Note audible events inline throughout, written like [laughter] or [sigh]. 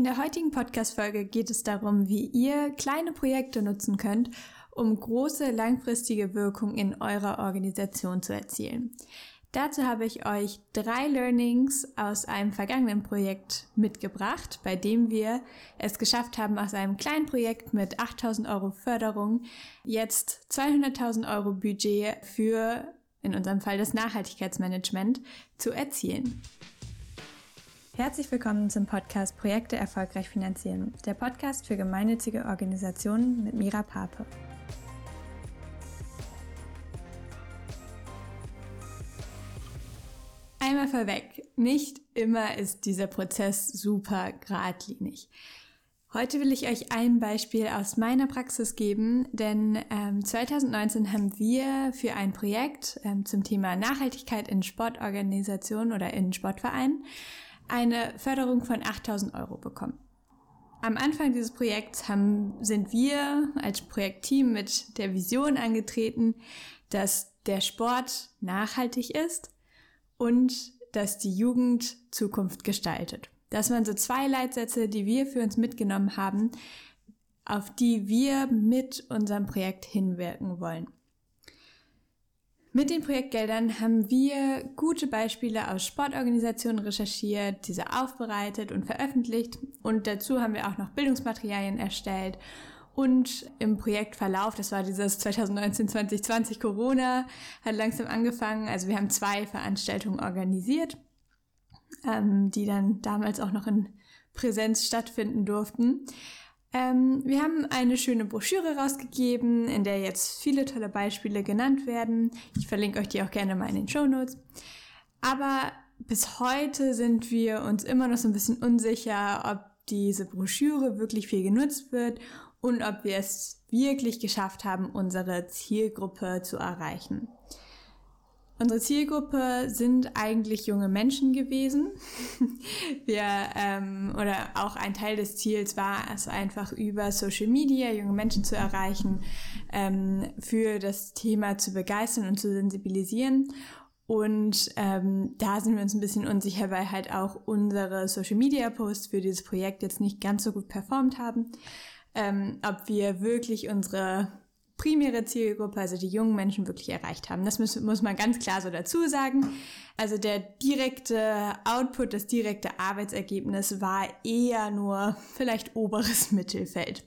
In der heutigen Podcast-Folge geht es darum, wie ihr kleine Projekte nutzen könnt, um große langfristige Wirkung in eurer Organisation zu erzielen. Dazu habe ich euch drei Learnings aus einem vergangenen Projekt mitgebracht, bei dem wir es geschafft haben, aus einem kleinen Projekt mit 8000 Euro Förderung jetzt 200.000 Euro Budget für, in unserem Fall das Nachhaltigkeitsmanagement, zu erzielen. Herzlich willkommen zum Podcast Projekte erfolgreich finanzieren, der Podcast für gemeinnützige Organisationen mit Mira Pape. Einmal vorweg, nicht immer ist dieser Prozess super geradlinig. Heute will ich euch ein Beispiel aus meiner Praxis geben, denn ähm, 2019 haben wir für ein Projekt ähm, zum Thema Nachhaltigkeit in Sportorganisationen oder in Sportvereinen eine Förderung von 8000 Euro bekommen. Am Anfang dieses Projekts haben, sind wir als Projektteam mit der Vision angetreten, dass der Sport nachhaltig ist und dass die Jugend Zukunft gestaltet. Das waren so zwei Leitsätze, die wir für uns mitgenommen haben, auf die wir mit unserem Projekt hinwirken wollen. Mit den Projektgeldern haben wir gute Beispiele aus Sportorganisationen recherchiert, diese aufbereitet und veröffentlicht und dazu haben wir auch noch Bildungsmaterialien erstellt und im Projektverlauf, das war dieses 2019, 2020 Corona, hat langsam angefangen. Also wir haben zwei Veranstaltungen organisiert, ähm, die dann damals auch noch in Präsenz stattfinden durften. Ähm, wir haben eine schöne Broschüre rausgegeben, in der jetzt viele tolle Beispiele genannt werden. Ich verlinke euch die auch gerne mal in den Show Notes. Aber bis heute sind wir uns immer noch so ein bisschen unsicher, ob diese Broschüre wirklich viel genutzt wird und ob wir es wirklich geschafft haben, unsere Zielgruppe zu erreichen. Unsere Zielgruppe sind eigentlich junge Menschen gewesen. [laughs] Wir ähm, oder auch ein Teil des Ziels war es einfach über Social Media junge Menschen zu erreichen, ähm, für das Thema zu begeistern und zu sensibilisieren. Und ähm, da sind wir uns ein bisschen unsicher, weil halt auch unsere Social Media Posts für dieses Projekt jetzt nicht ganz so gut performt haben ähm, ob wir wirklich unsere primäre Zielgruppe, also die jungen Menschen, wirklich erreicht haben. Das muss, muss man ganz klar so dazu sagen. Also der direkte Output, das direkte Arbeitsergebnis war eher nur vielleicht oberes [laughs] Mittelfeld.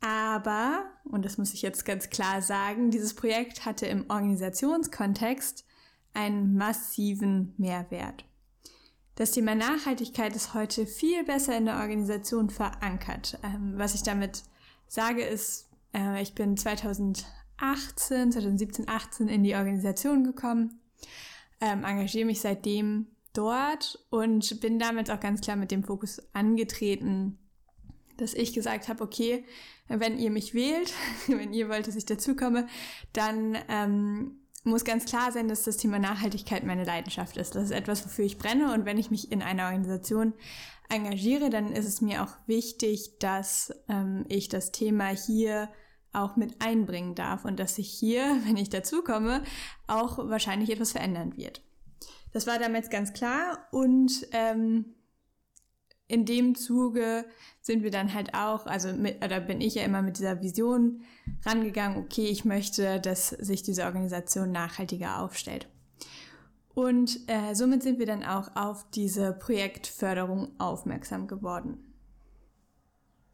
Aber, und das muss ich jetzt ganz klar sagen, dieses Projekt hatte im Organisationskontext einen massiven Mehrwert. Das Thema Nachhaltigkeit ist heute viel besser in der Organisation verankert. Ähm, was ich damit sage ist, äh, ich bin 2018, 2017, 18 in die Organisation gekommen, ähm, engagiere mich seitdem dort und bin damit auch ganz klar mit dem Fokus angetreten, dass ich gesagt habe, okay, wenn ihr mich wählt, [laughs] wenn ihr wollt, dass ich dazukomme, dann ähm, muss ganz klar sein, dass das Thema Nachhaltigkeit meine Leidenschaft ist. Das ist etwas, wofür ich brenne. Und wenn ich mich in einer Organisation engagiere, dann ist es mir auch wichtig, dass ähm, ich das Thema hier auch mit einbringen darf und dass sich hier, [laughs] wenn ich dazukomme, auch wahrscheinlich etwas verändern wird. Das war damals ganz klar und ähm, in dem Zuge sind wir dann halt auch, also mit, oder bin ich ja immer mit dieser Vision rangegangen, okay, ich möchte, dass sich diese Organisation nachhaltiger aufstellt. Und äh, somit sind wir dann auch auf diese Projektförderung aufmerksam geworden.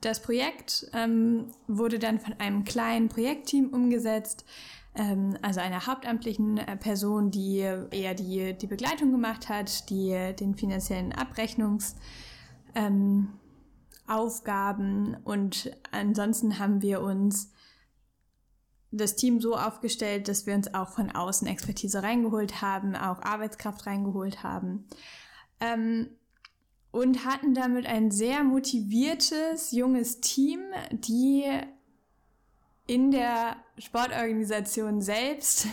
Das Projekt ähm, wurde dann von einem kleinen Projektteam umgesetzt, ähm, also einer hauptamtlichen äh, Person, die eher die, die Begleitung gemacht hat, die den finanziellen Abrechnungs ähm, Aufgaben und ansonsten haben wir uns das Team so aufgestellt, dass wir uns auch von außen Expertise reingeholt haben, auch Arbeitskraft reingeholt haben ähm, und hatten damit ein sehr motiviertes, junges Team, die in der Sportorganisation selbst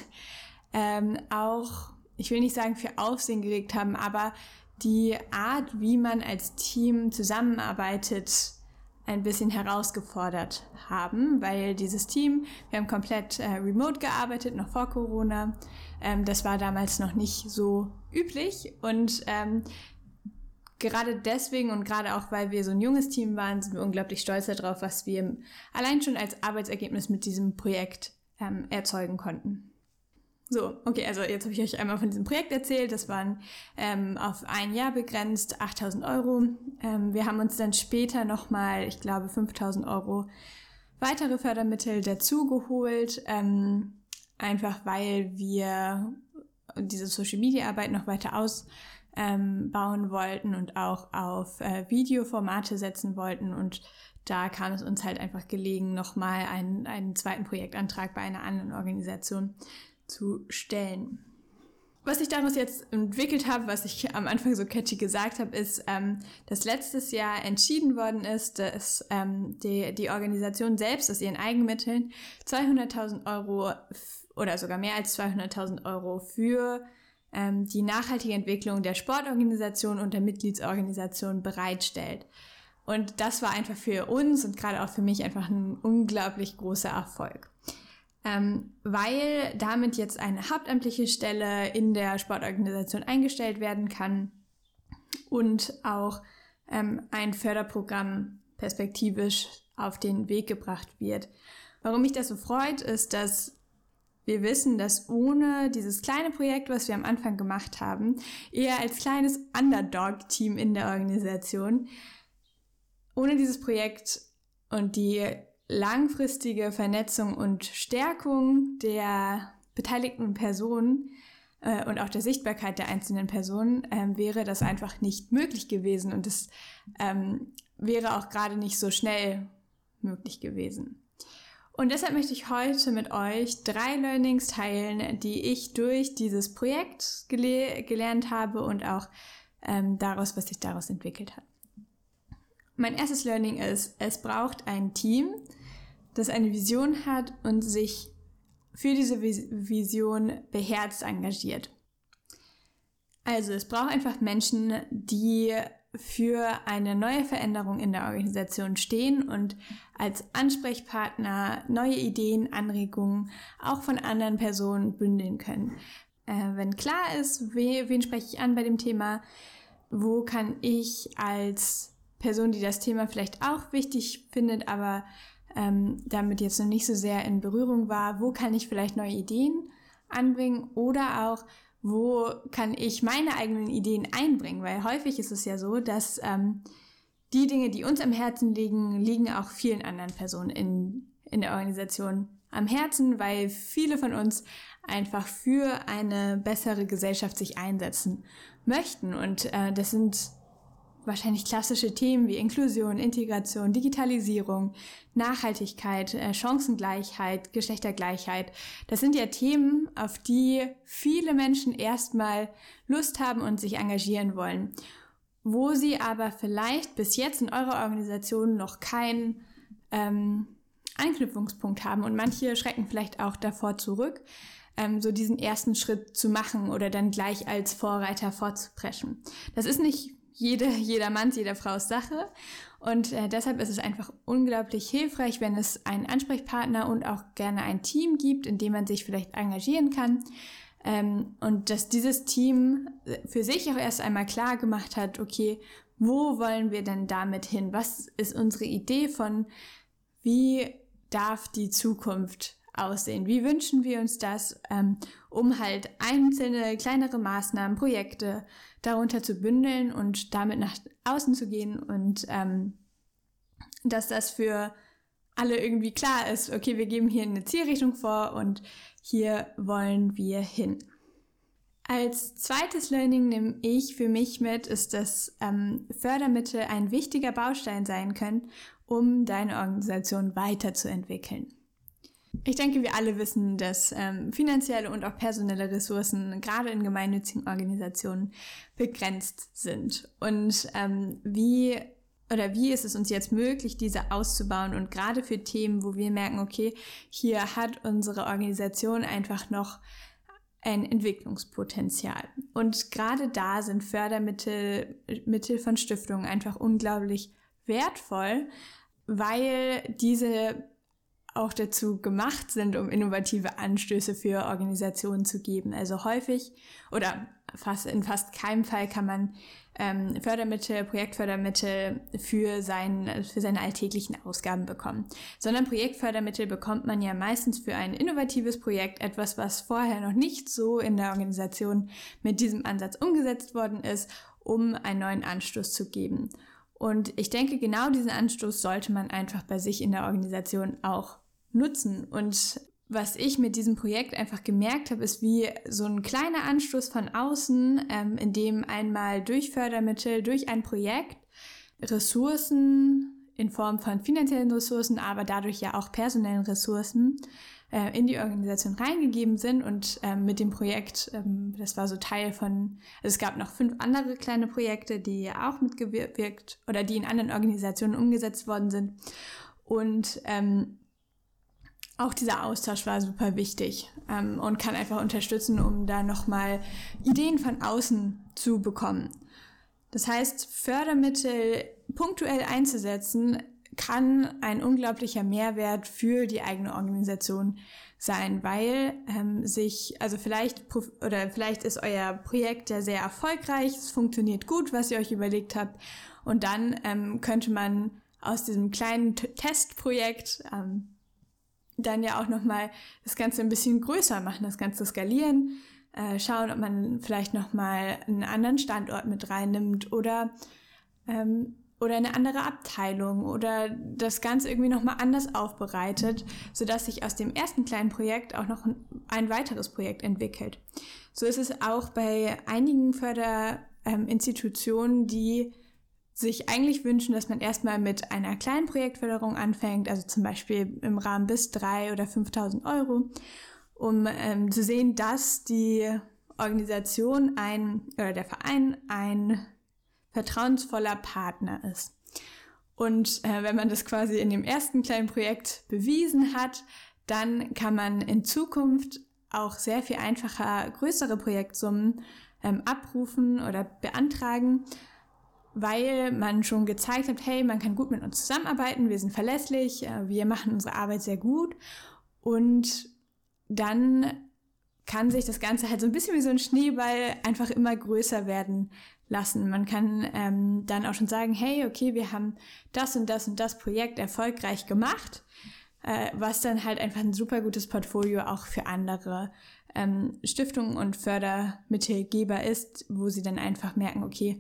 ähm, auch, ich will nicht sagen für Aufsehen gelegt haben, aber die Art, wie man als Team zusammenarbeitet, ein bisschen herausgefordert haben, weil dieses Team, wir haben komplett äh, remote gearbeitet, noch vor Corona. Ähm, das war damals noch nicht so üblich und ähm, gerade deswegen und gerade auch, weil wir so ein junges Team waren, sind wir unglaublich stolz darauf, was wir allein schon als Arbeitsergebnis mit diesem Projekt ähm, erzeugen konnten. So, okay, also jetzt habe ich euch einmal von diesem Projekt erzählt. Das waren ähm, auf ein Jahr begrenzt 8000 Euro. Ähm, wir haben uns dann später nochmal, ich glaube, 5000 Euro weitere Fördermittel dazugeholt, ähm, einfach weil wir diese Social Media Arbeit noch weiter ausbauen ähm, wollten und auch auf äh, Videoformate setzen wollten und da kam es uns halt einfach gelegen, nochmal einen, einen zweiten Projektantrag bei einer anderen Organisation zu stellen. Was ich daraus jetzt entwickelt habe, was ich am Anfang so catchy gesagt habe, ist, ähm, dass letztes Jahr entschieden worden ist, dass ähm, die, die Organisation selbst aus ihren Eigenmitteln 200.000 Euro oder sogar mehr als 200.000 Euro für ähm, die nachhaltige Entwicklung der Sportorganisation und der Mitgliedsorganisation bereitstellt. Und das war einfach für uns und gerade auch für mich einfach ein unglaublich großer Erfolg ähm, weil damit jetzt eine hauptamtliche Stelle in der Sportorganisation eingestellt werden kann und auch ähm, ein Förderprogramm perspektivisch auf den Weg gebracht wird. Warum mich das so freut, ist, dass wir wissen, dass ohne dieses kleine Projekt, was wir am Anfang gemacht haben, eher als kleines Underdog-Team in der Organisation, ohne dieses Projekt und die langfristige Vernetzung und Stärkung der beteiligten Personen äh, und auch der Sichtbarkeit der einzelnen Personen äh, wäre das einfach nicht möglich gewesen und es ähm, wäre auch gerade nicht so schnell möglich gewesen. Und deshalb möchte ich heute mit euch drei Learnings teilen, die ich durch dieses Projekt gele gelernt habe und auch ähm, daraus, was sich daraus entwickelt hat. Mein erstes Learning ist, es braucht ein Team, das eine Vision hat und sich für diese Vision beherzt engagiert. Also es braucht einfach Menschen, die für eine neue Veränderung in der Organisation stehen und als Ansprechpartner neue Ideen, Anregungen auch von anderen Personen bündeln können. Äh, wenn klar ist, we, wen spreche ich an bei dem Thema, wo kann ich als Person, die das Thema vielleicht auch wichtig findet, aber ähm, damit jetzt noch nicht so sehr in Berührung war, wo kann ich vielleicht neue Ideen anbringen oder auch, wo kann ich meine eigenen Ideen einbringen, weil häufig ist es ja so, dass ähm, die Dinge, die uns am Herzen liegen, liegen auch vielen anderen Personen in, in der Organisation am Herzen, weil viele von uns einfach für eine bessere Gesellschaft sich einsetzen möchten. Und äh, das sind wahrscheinlich klassische Themen wie Inklusion, Integration, Digitalisierung, Nachhaltigkeit, äh, Chancengleichheit, Geschlechtergleichheit. Das sind ja Themen, auf die viele Menschen erstmal Lust haben und sich engagieren wollen. Wo sie aber vielleicht bis jetzt in eurer Organisation noch keinen ähm, Anknüpfungspunkt haben und manche schrecken vielleicht auch davor zurück, ähm, so diesen ersten Schritt zu machen oder dann gleich als Vorreiter vorzupreschen. Das ist nicht jede, jeder Manns, jeder Frau's Sache. Und äh, deshalb ist es einfach unglaublich hilfreich, wenn es einen Ansprechpartner und auch gerne ein Team gibt, in dem man sich vielleicht engagieren kann. Ähm, und dass dieses Team für sich auch erst einmal klar gemacht hat, okay, wo wollen wir denn damit hin? Was ist unsere Idee von, wie darf die Zukunft aussehen? Wie wünschen wir uns das, ähm, um halt einzelne kleinere Maßnahmen, Projekte darunter zu bündeln und damit nach außen zu gehen und ähm, dass das für alle irgendwie klar ist, okay, wir geben hier eine Zielrichtung vor und hier wollen wir hin. Als zweites Learning nehme ich für mich mit, ist, dass ähm, Fördermittel ein wichtiger Baustein sein können, um deine Organisation weiterzuentwickeln. Ich denke, wir alle wissen, dass ähm, finanzielle und auch personelle Ressourcen gerade in gemeinnützigen Organisationen begrenzt sind. Und ähm, wie oder wie ist es uns jetzt möglich, diese auszubauen und gerade für Themen, wo wir merken, okay, hier hat unsere Organisation einfach noch ein Entwicklungspotenzial. Und gerade da sind Fördermittel Mittel von Stiftungen einfach unglaublich wertvoll, weil diese auch dazu gemacht sind, um innovative Anstöße für Organisationen zu geben. Also häufig oder fast, in fast keinem Fall kann man ähm, Fördermittel, Projektfördermittel für, sein, für seine alltäglichen Ausgaben bekommen. Sondern Projektfördermittel bekommt man ja meistens für ein innovatives Projekt, etwas, was vorher noch nicht so in der Organisation mit diesem Ansatz umgesetzt worden ist, um einen neuen Anstoß zu geben. Und ich denke, genau diesen Anstoß sollte man einfach bei sich in der Organisation auch nutzen. Und was ich mit diesem Projekt einfach gemerkt habe, ist wie so ein kleiner Anstoß von außen, ähm, in dem einmal durch Fördermittel, durch ein Projekt Ressourcen in Form von finanziellen Ressourcen, aber dadurch ja auch personellen Ressourcen äh, in die Organisation reingegeben sind und ähm, mit dem Projekt, ähm, das war so Teil von, also es gab noch fünf andere kleine Projekte, die auch mitgewirkt oder die in anderen Organisationen umgesetzt worden sind und ähm, auch dieser Austausch war super wichtig ähm, und kann einfach unterstützen, um da nochmal Ideen von außen zu bekommen. Das heißt, Fördermittel punktuell einzusetzen, kann ein unglaublicher Mehrwert für die eigene Organisation sein, weil ähm, sich, also vielleicht, oder vielleicht ist euer Projekt ja sehr erfolgreich, es funktioniert gut, was ihr euch überlegt habt, und dann ähm, könnte man aus diesem kleinen T Testprojekt ähm, dann ja auch nochmal das Ganze ein bisschen größer machen, das Ganze skalieren, äh, schauen, ob man vielleicht nochmal einen anderen Standort mit reinnimmt oder, ähm, oder eine andere Abteilung oder das Ganze irgendwie nochmal anders aufbereitet, sodass sich aus dem ersten kleinen Projekt auch noch ein, ein weiteres Projekt entwickelt. So ist es auch bei einigen Förderinstitutionen, die sich eigentlich wünschen, dass man erstmal mit einer kleinen Projektförderung anfängt, also zum Beispiel im Rahmen bis drei oder 5.000 Euro, um ähm, zu sehen, dass die Organisation ein oder der Verein ein vertrauensvoller Partner ist. Und äh, wenn man das quasi in dem ersten kleinen Projekt bewiesen hat, dann kann man in Zukunft auch sehr viel einfacher größere Projektsummen ähm, abrufen oder beantragen weil man schon gezeigt hat, hey, man kann gut mit uns zusammenarbeiten, wir sind verlässlich, äh, wir machen unsere Arbeit sehr gut und dann kann sich das Ganze halt so ein bisschen wie so ein Schneeball einfach immer größer werden lassen. Man kann ähm, dann auch schon sagen, hey, okay, wir haben das und das und das Projekt erfolgreich gemacht, äh, was dann halt einfach ein super gutes Portfolio auch für andere ähm, Stiftungen und Fördermittelgeber ist, wo sie dann einfach merken, okay,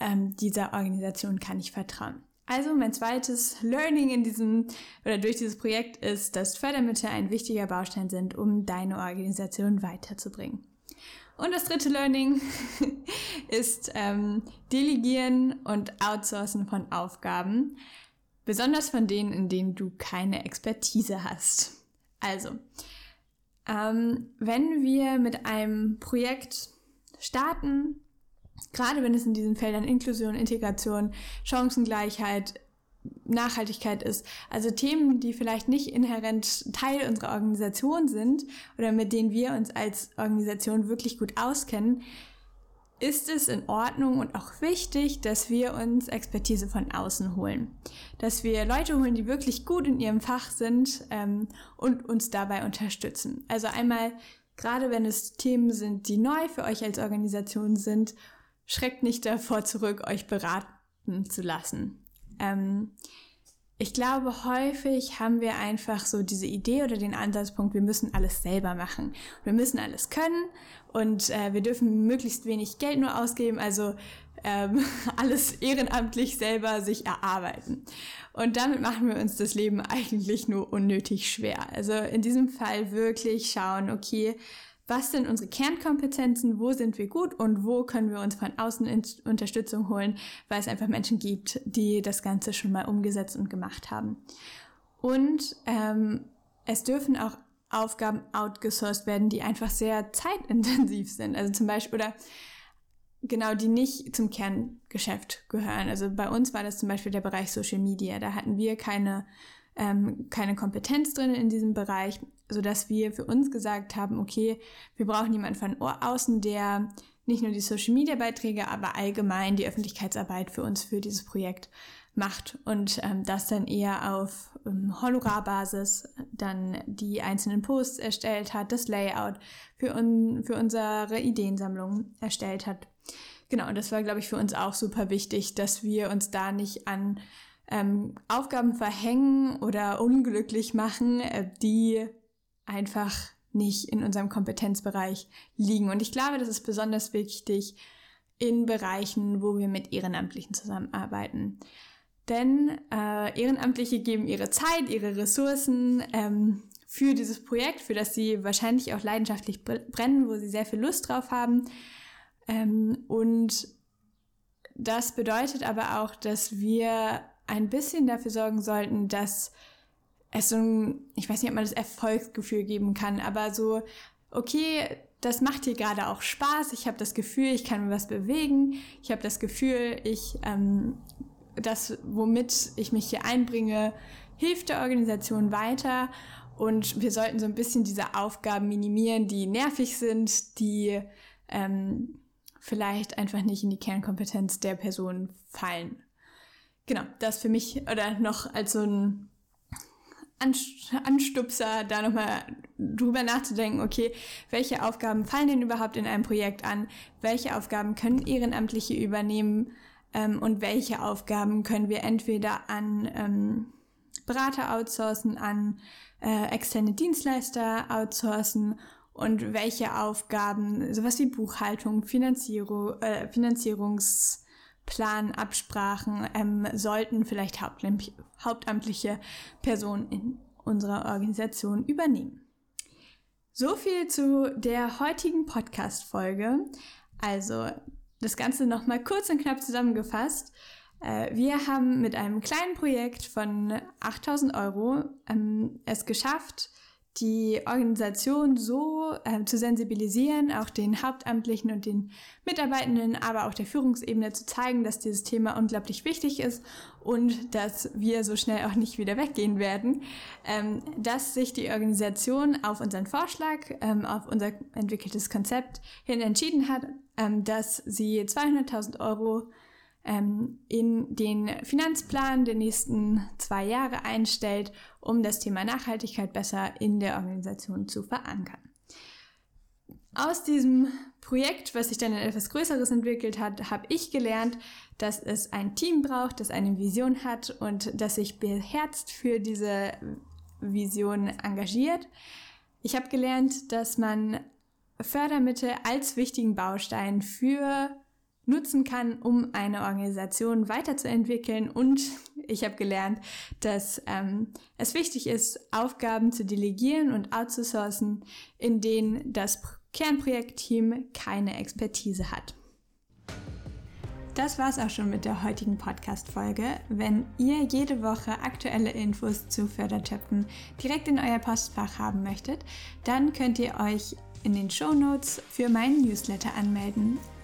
ähm, dieser Organisation kann ich vertrauen. Also mein zweites Learning in diesem oder durch dieses Projekt ist, dass Fördermittel ein wichtiger Baustein sind, um deine Organisation weiterzubringen. Und das dritte Learning [laughs] ist ähm, Delegieren und Outsourcen von Aufgaben, besonders von denen, in denen du keine Expertise hast. Also, ähm, wenn wir mit einem Projekt starten, gerade wenn es in diesen Feldern Inklusion, Integration, Chancengleichheit, Nachhaltigkeit ist, also Themen, die vielleicht nicht inhärent Teil unserer Organisation sind oder mit denen wir uns als Organisation wirklich gut auskennen, ist es in Ordnung und auch wichtig, dass wir uns Expertise von außen holen. Dass wir Leute holen, die wirklich gut in ihrem Fach sind ähm, und uns dabei unterstützen. Also einmal, gerade wenn es Themen sind, die neu für euch als Organisation sind schreckt nicht davor zurück, euch beraten zu lassen. Ähm, ich glaube, häufig haben wir einfach so diese Idee oder den Ansatzpunkt, wir müssen alles selber machen. Wir müssen alles können und äh, wir dürfen möglichst wenig Geld nur ausgeben, also ähm, [laughs] alles ehrenamtlich selber sich erarbeiten. Und damit machen wir uns das Leben [laughs] eigentlich nur unnötig schwer. Also in diesem Fall wirklich schauen, okay, was sind unsere Kernkompetenzen, wo sind wir gut und wo können wir uns von außen Unterstützung holen, weil es einfach Menschen gibt, die das Ganze schon mal umgesetzt und gemacht haben. Und ähm, es dürfen auch Aufgaben outgesourced werden, die einfach sehr zeitintensiv [laughs] sind. Also zum Beispiel, oder genau, die nicht zum Kerngeschäft gehören. Also bei uns war das zum Beispiel der Bereich Social Media. Da hatten wir keine ähm, keine Kompetenz drin in diesem Bereich, so dass wir für uns gesagt haben, okay, wir brauchen jemanden von außen, der nicht nur die Social Media Beiträge, aber allgemein die Öffentlichkeitsarbeit für uns für dieses Projekt macht und ähm, das dann eher auf ähm, Honorarbasis dann die einzelnen Posts erstellt hat, das Layout für, un für unsere Ideensammlung erstellt hat. Genau, und das war, glaube ich, für uns auch super wichtig, dass wir uns da nicht an ähm, Aufgaben verhängen oder unglücklich machen, äh, die einfach nicht in unserem Kompetenzbereich liegen. Und ich glaube, das ist besonders wichtig in Bereichen, wo wir mit Ehrenamtlichen zusammenarbeiten. Denn äh, Ehrenamtliche geben ihre Zeit, ihre Ressourcen ähm, für dieses Projekt, für das sie wahrscheinlich auch leidenschaftlich brennen, wo sie sehr viel Lust drauf haben. Ähm, und das bedeutet aber auch, dass wir ein bisschen dafür sorgen sollten, dass es so ein, ich weiß nicht, ob man das Erfolgsgefühl geben kann, aber so, okay, das macht hier gerade auch Spaß. Ich habe das Gefühl, ich kann mir was bewegen. Ich habe das Gefühl, ich, ähm, das, womit ich mich hier einbringe, hilft der Organisation weiter. Und wir sollten so ein bisschen diese Aufgaben minimieren, die nervig sind, die ähm, vielleicht einfach nicht in die Kernkompetenz der Person fallen. Genau, das für mich oder noch als so ein Anstupser, da nochmal drüber nachzudenken, okay, welche Aufgaben fallen denn überhaupt in einem Projekt an? Welche Aufgaben können Ehrenamtliche übernehmen? Ähm, und welche Aufgaben können wir entweder an ähm, Berater outsourcen, an äh, externe Dienstleister outsourcen und welche Aufgaben, sowas wie Buchhaltung, Finanzierung, äh, Finanzierungsplan, Absprachen, ähm, sollten vielleicht hauptamtliche Personen in unserer Organisation übernehmen. So viel zu der heutigen Podcast-Folge. Also das Ganze nochmal kurz und knapp zusammengefasst. Äh, wir haben mit einem kleinen Projekt von 8000 Euro ähm, es geschafft, die Organisation so äh, zu sensibilisieren, auch den Hauptamtlichen und den Mitarbeitenden, aber auch der Führungsebene zu zeigen, dass dieses Thema unglaublich wichtig ist und dass wir so schnell auch nicht wieder weggehen werden, ähm, dass sich die Organisation auf unseren Vorschlag, ähm, auf unser entwickeltes Konzept hin entschieden hat, ähm, dass sie 200.000 Euro ähm, in den Finanzplan der nächsten zwei Jahre einstellt, um das Thema Nachhaltigkeit besser in der Organisation zu verankern. Aus diesem Projekt, was sich dann in etwas Größeres entwickelt hat, habe ich gelernt, dass es ein Team braucht, das eine Vision hat und das sich beherzt für diese Vision engagiert. Ich habe gelernt, dass man Fördermittel als wichtigen Baustein für nutzen kann, um eine Organisation weiterzuentwickeln. Und [laughs] ich habe gelernt, dass ähm, es wichtig ist, Aufgaben zu delegieren und outzusourcen, in denen das Kernprojektteam keine Expertise hat. Das war's auch schon mit der heutigen Podcast-Folge. Wenn ihr jede Woche aktuelle Infos zu Fördertöpfen direkt in euer Postfach haben möchtet, dann könnt ihr euch in den Show Notes für meinen Newsletter anmelden.